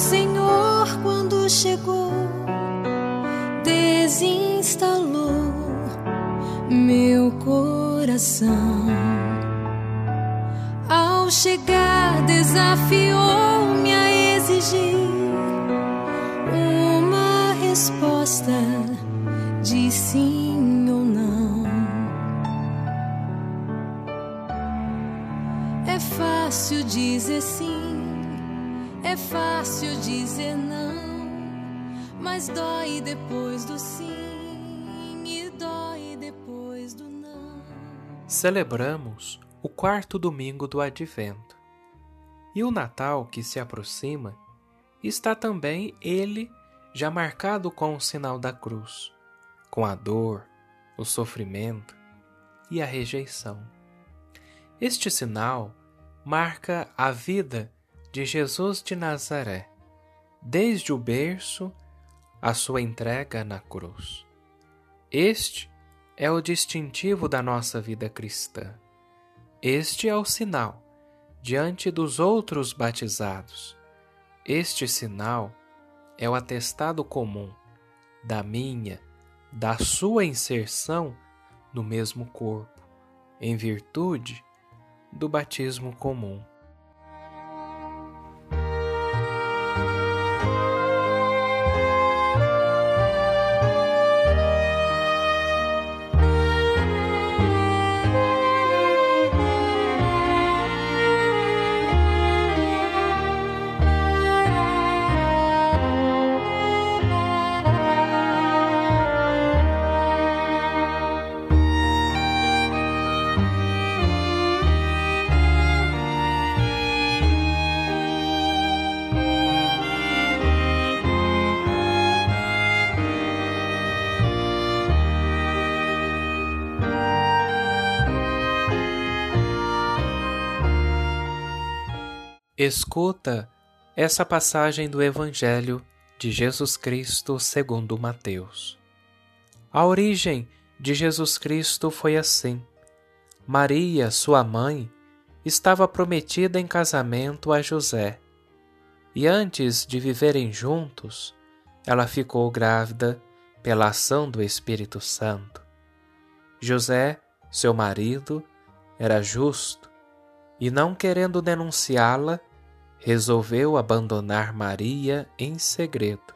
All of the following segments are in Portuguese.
Senhor, quando chegou, desinstalou meu coração. Ao chegar, desafiou-me Celebramos o quarto domingo do Advento. E o Natal que se aproxima está também ele já marcado com o sinal da cruz, com a dor, o sofrimento e a rejeição. Este sinal marca a vida de Jesus de Nazaré, desde o berço à sua entrega na cruz. Este é o distintivo da nossa vida cristã. Este é o sinal diante dos outros batizados. Este sinal é o atestado comum da minha, da sua inserção no mesmo corpo, em virtude do batismo comum. Escuta essa passagem do Evangelho de Jesus Cristo segundo Mateus. A origem de Jesus Cristo foi assim. Maria, sua mãe, estava prometida em casamento a José. E antes de viverem juntos, ela ficou grávida pela ação do Espírito Santo. José, seu marido, era justo e, não querendo denunciá-la, resolveu abandonar Maria em segredo.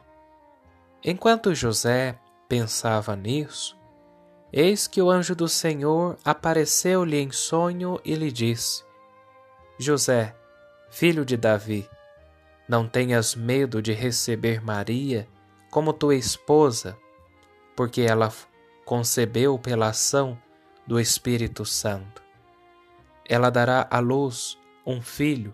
Enquanto José pensava nisso, eis que o anjo do Senhor apareceu-lhe em sonho e lhe disse: José, filho de Davi, não tenhas medo de receber Maria como tua esposa, porque ela concebeu pela ação do Espírito Santo. Ela dará à luz um filho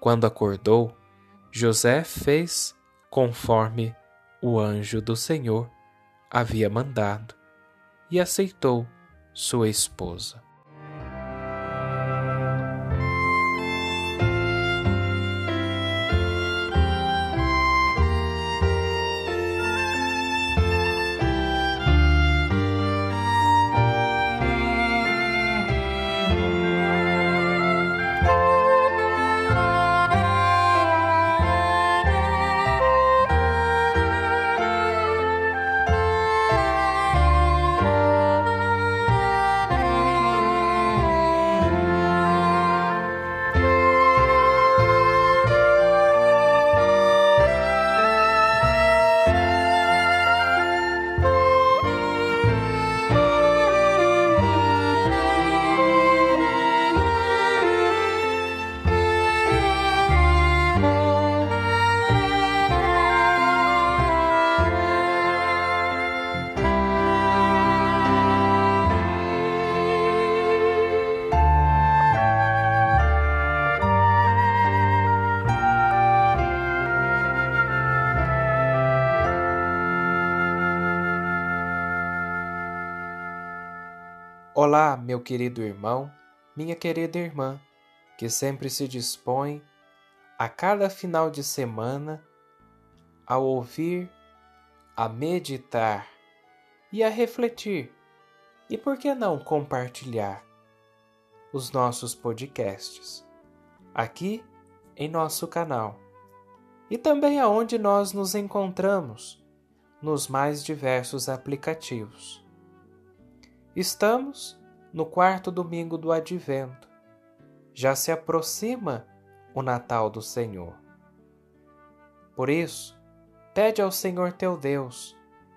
Quando acordou, José fez conforme o anjo do Senhor havia mandado e aceitou sua esposa. Olá, meu querido irmão, minha querida irmã, que sempre se dispõe a cada final de semana a ouvir, a meditar e a refletir, e por que não compartilhar os nossos podcasts aqui em nosso canal e também aonde nós nos encontramos nos mais diversos aplicativos. Estamos no quarto domingo do Advento. Já se aproxima o Natal do Senhor. Por isso, pede ao Senhor teu Deus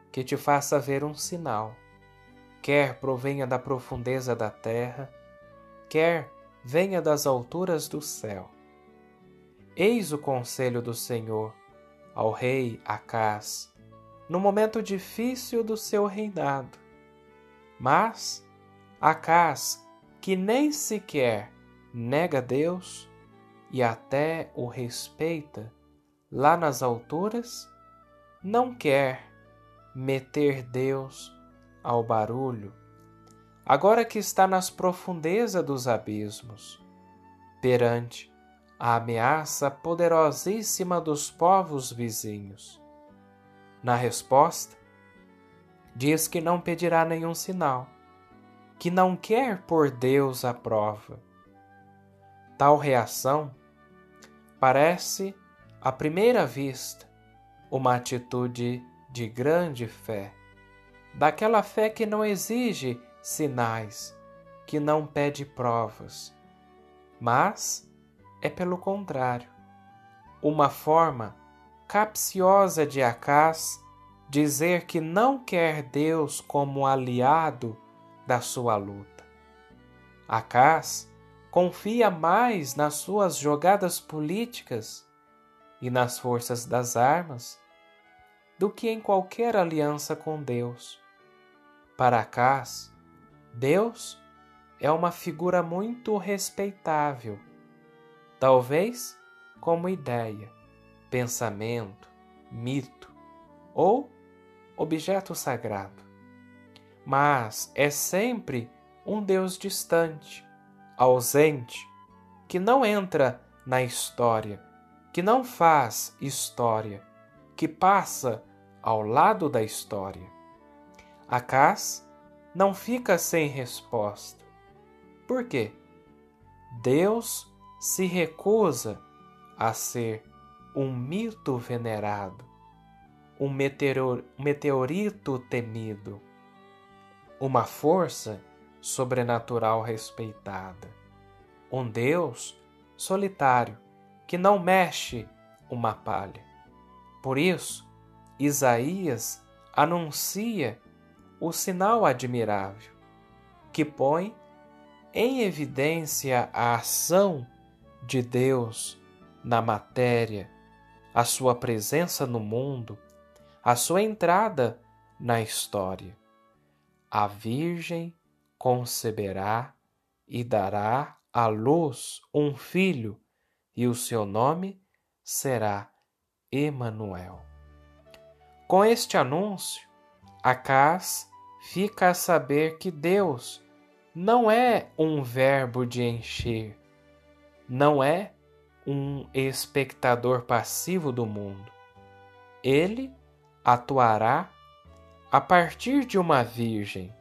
que te faça ver um sinal, quer provenha da profundeza da terra, quer venha das alturas do céu. Eis o conselho do Senhor ao rei Acás, no momento difícil do seu reinado. Mas Acás, que nem sequer nega Deus e até o respeita lá nas alturas, não quer meter Deus ao barulho, agora que está nas profundezas dos abismos, perante a ameaça poderosíssima dos povos vizinhos. Na resposta, diz que não pedirá nenhum sinal, que não quer por Deus à prova. Tal reação parece, à primeira vista, uma atitude de grande fé, daquela fé que não exige sinais, que não pede provas, mas é pelo contrário, uma forma capciosa de Acás dizer que não quer Deus como aliado da sua luta. Acás confia mais nas suas jogadas políticas e nas forças das armas do que em qualquer aliança com Deus. Para Acás, Deus é uma figura muito respeitável talvez como ideia, pensamento, mito ou objeto sagrado. Mas é sempre um Deus distante, ausente, que não entra na história, que não faz história, que passa ao lado da história. Acas não fica sem resposta. Por quê? Deus se recusa a ser um mito venerado, um meteorito temido, uma força sobrenatural respeitada, um Deus solitário que não mexe uma palha. Por isso, Isaías anuncia o sinal admirável que põe em evidência a ação de Deus na matéria, a sua presença no mundo, a sua entrada na história. A Virgem conceberá e dará à luz um filho, e o seu nome será Emanuel. Com este anúncio, Acás fica a saber que Deus não é um verbo de encher, não é um espectador passivo do mundo. Ele atuará a partir de uma virgem.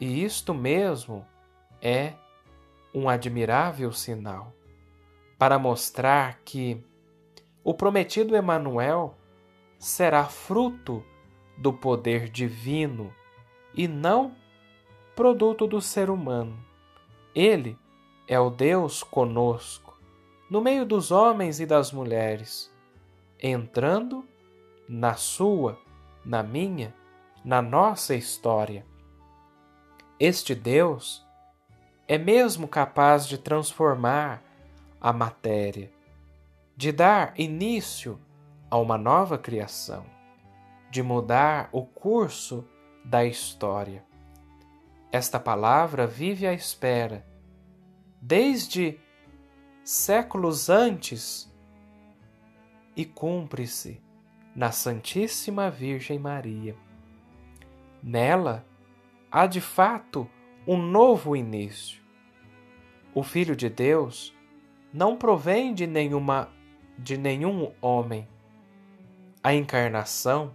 E isto mesmo é um admirável sinal para mostrar que o prometido Emanuel será fruto do poder divino e não produto do ser humano. Ele é o Deus conosco, no meio dos homens e das mulheres, entrando na sua, na minha, na nossa história. Este Deus é mesmo capaz de transformar a matéria, de dar início a uma nova criação, de mudar o curso da história. Esta palavra vive à espera desde séculos antes e cumpre-se na Santíssima Virgem Maria. Nela há de fato um novo início. O Filho de Deus não provém de nenhuma de nenhum homem. A encarnação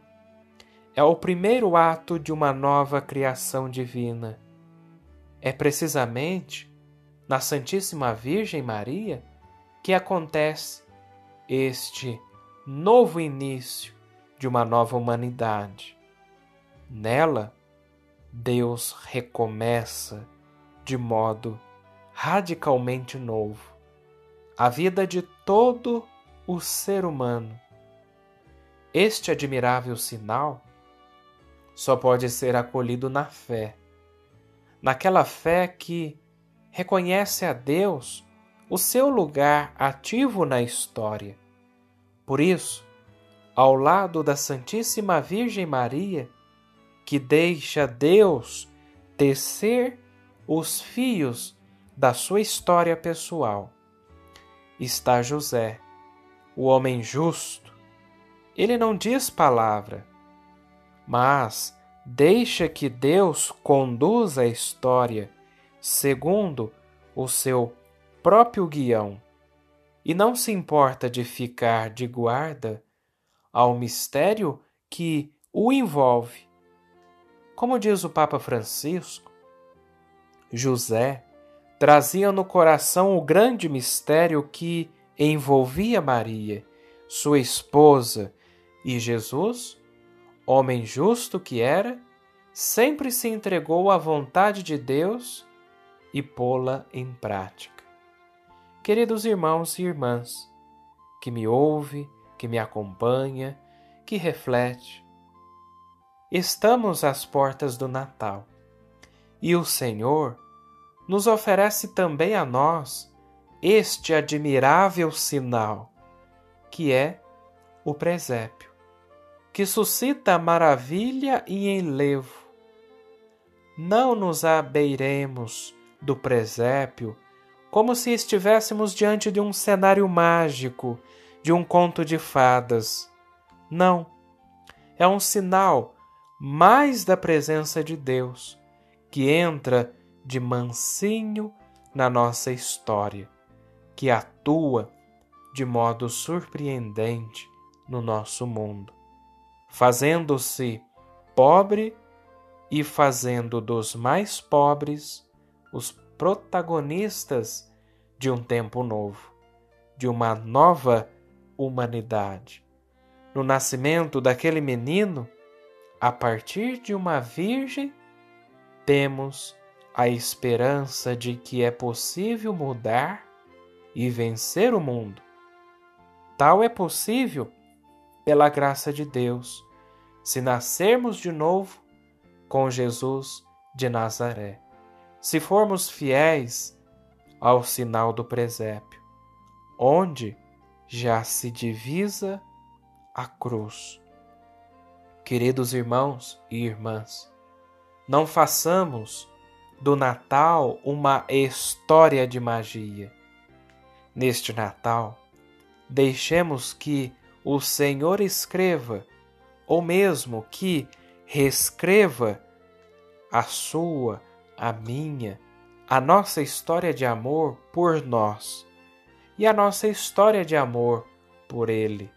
é o primeiro ato de uma nova criação divina. É precisamente na Santíssima Virgem Maria que acontece este novo início de uma nova humanidade. Nela, Deus recomeça de modo radicalmente novo a vida de todo o ser humano. Este admirável sinal só pode ser acolhido na fé, naquela fé que reconhece a Deus o seu lugar ativo na história. Por isso, ao lado da Santíssima Virgem Maria, que deixa Deus tecer os fios da sua história pessoal, está José, o homem justo. Ele não diz palavra, mas deixa que Deus conduza a história segundo o seu próprio guião e não se importa de ficar de guarda ao mistério que o envolve. Como diz o Papa Francisco, José trazia no coração o grande mistério que envolvia Maria, sua esposa, e Jesus, homem justo que era, sempre se entregou à vontade de Deus e pô-la em prática. Queridos irmãos e irmãs, que me ouve, que me acompanha, que reflete, estamos às portas do Natal e o Senhor nos oferece também a nós este admirável sinal, que é o presépio, que suscita maravilha e enlevo. Não nos abeiremos do presépio como se estivéssemos diante de um cenário mágico, de um conto de fadas. Não. É um sinal mais da presença de Deus, que entra de mansinho na nossa história, que atua de modo surpreendente no nosso mundo, fazendo-se pobre e fazendo dos mais pobres os protagonistas de um tempo novo, de uma nova humanidade. No nascimento daquele menino, a partir de uma virgem, temos a esperança de que é possível mudar e vencer o mundo. Tal é possível pela graça de Deus, se nascermos de novo com Jesus de Nazaré se formos fiéis ao sinal do presépio, onde já se divisa a cruz. Queridos irmãos e irmãs, não façamos do Natal uma história de magia. Neste Natal, deixemos que o Senhor escreva, ou mesmo que reescreva, a sua a minha, a nossa história de amor por nós e a nossa história de amor por Ele,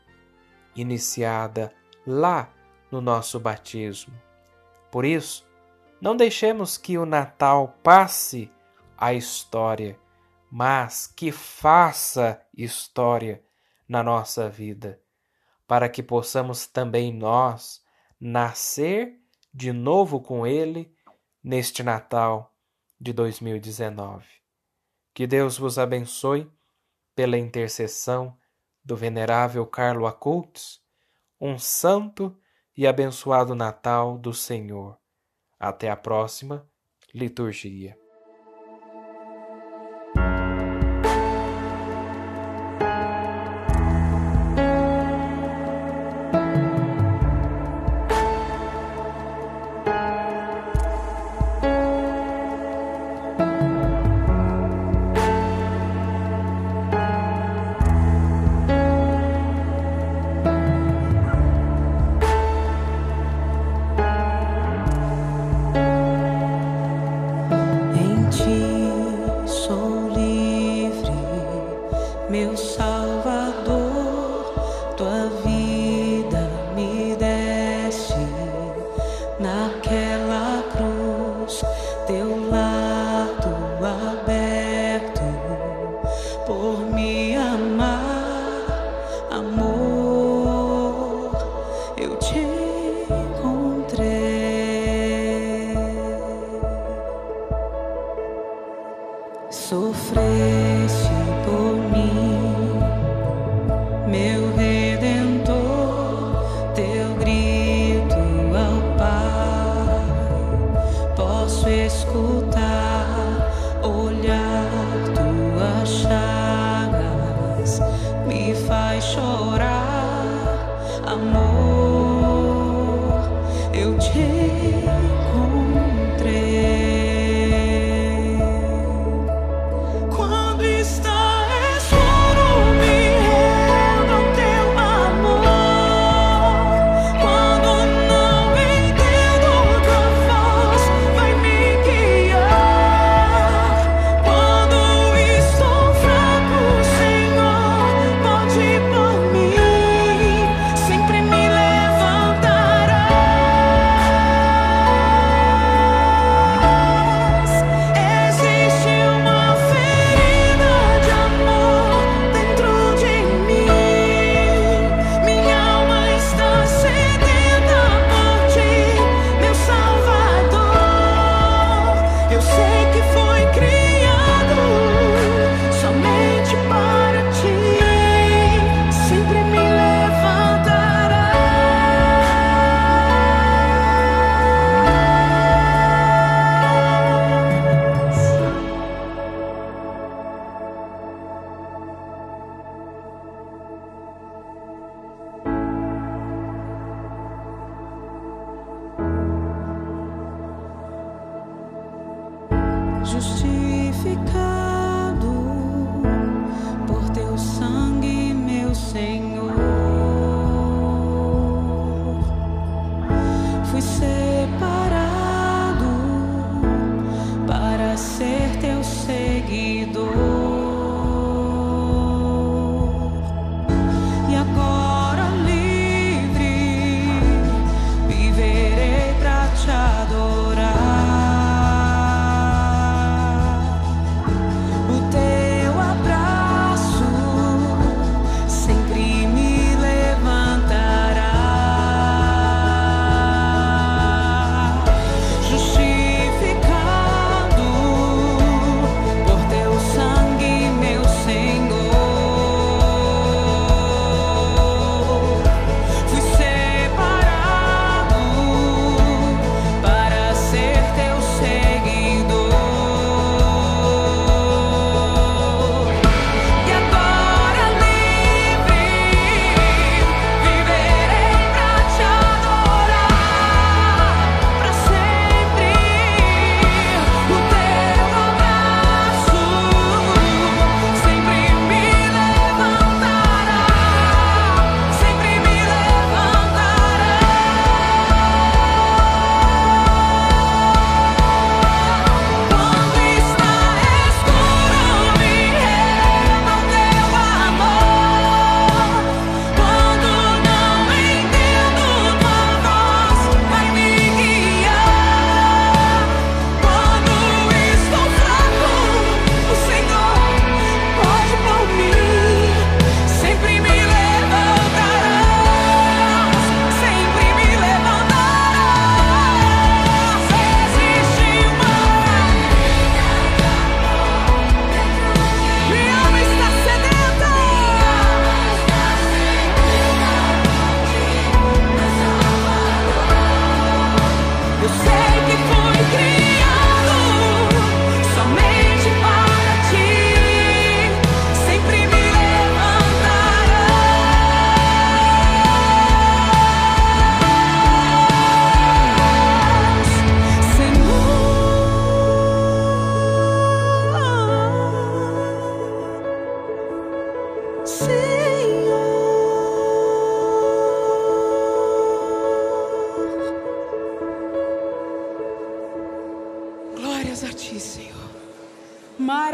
iniciada lá no nosso batismo. Por isso, não deixemos que o Natal passe a história, mas que faça história na nossa vida, para que possamos também nós nascer de novo com Ele neste Natal de 2019. Que Deus vos abençoe pela intercessão do venerável Carlo Acultes, um santo e abençoado Natal do Senhor. Até a próxima liturgia.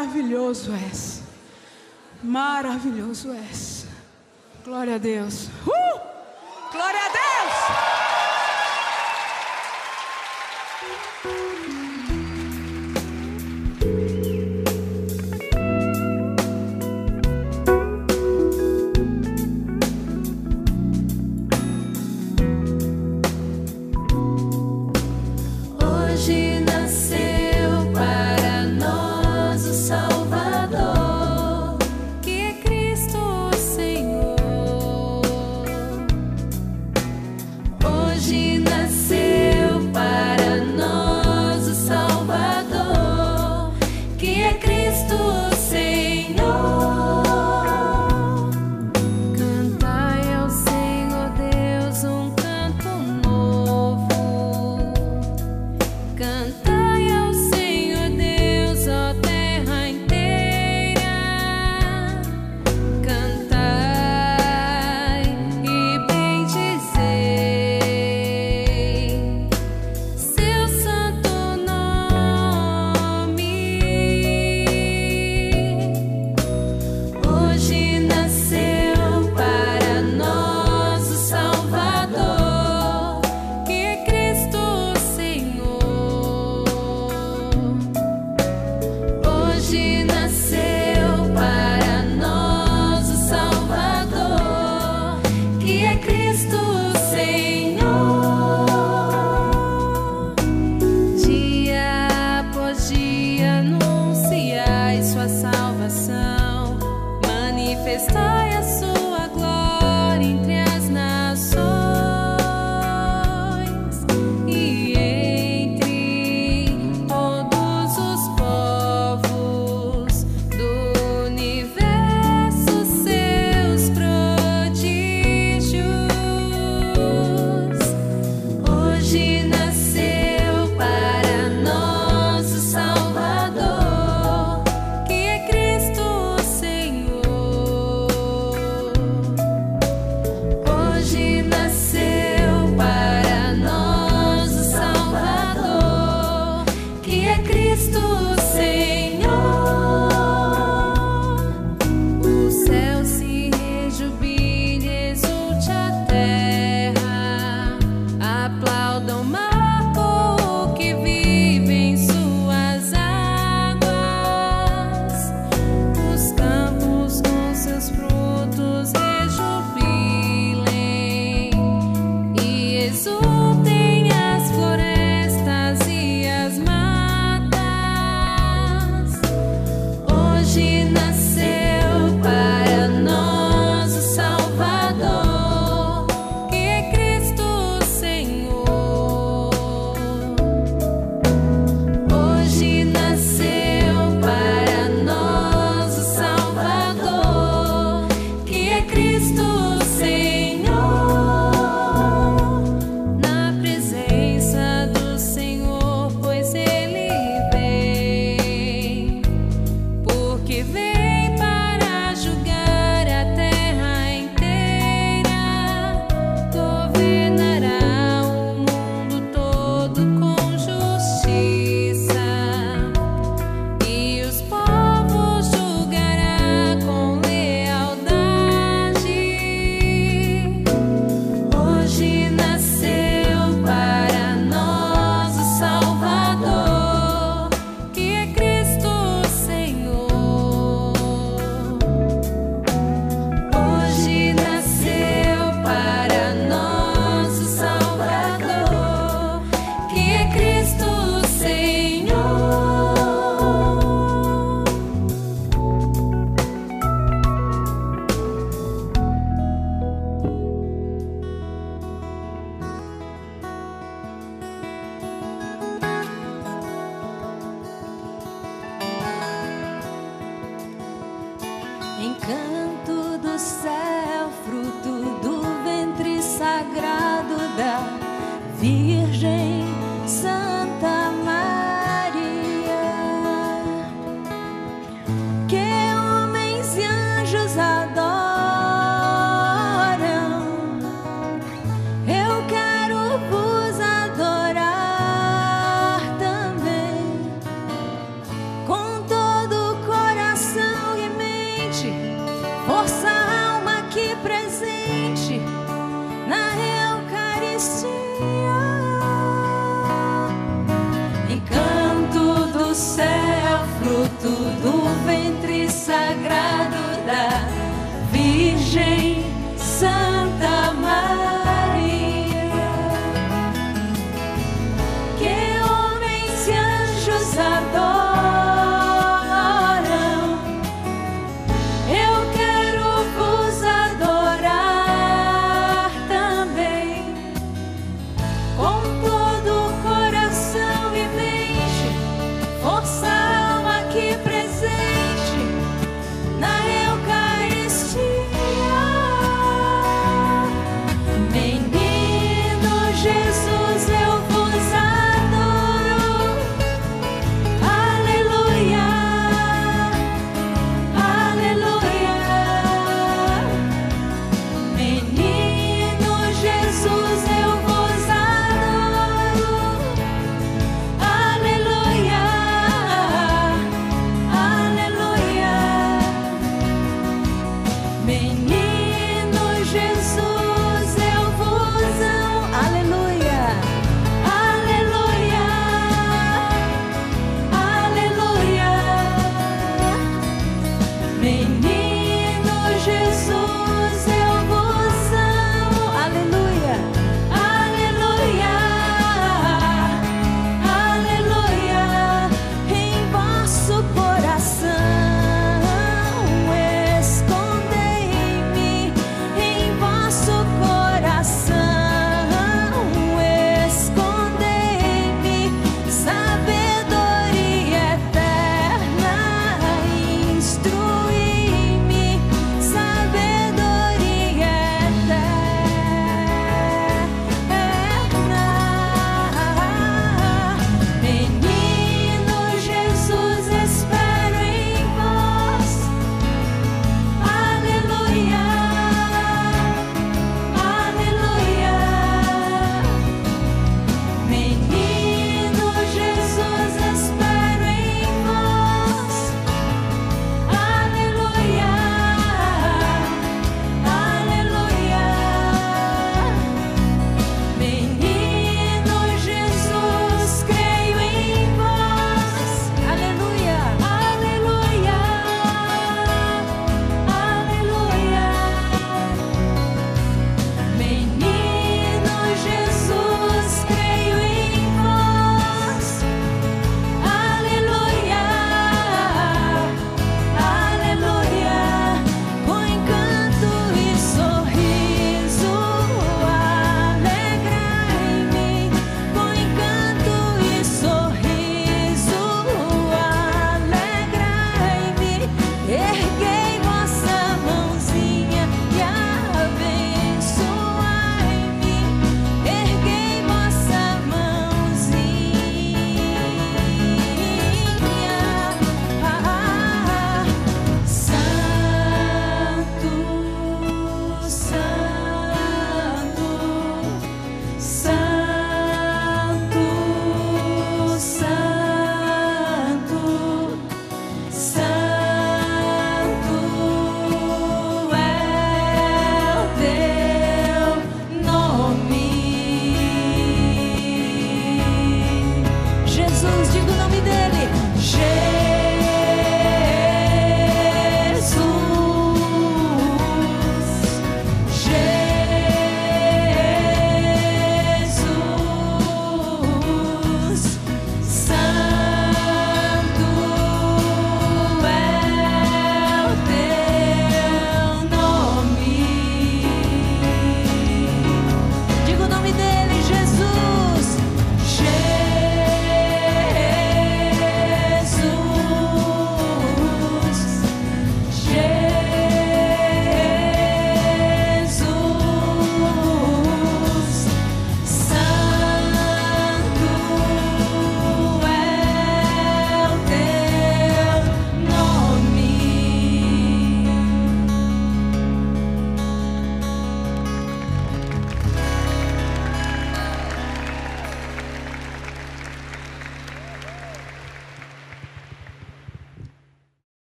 Maravilhoso és. Maravilhoso és. Glória a Deus. Uh! Virgem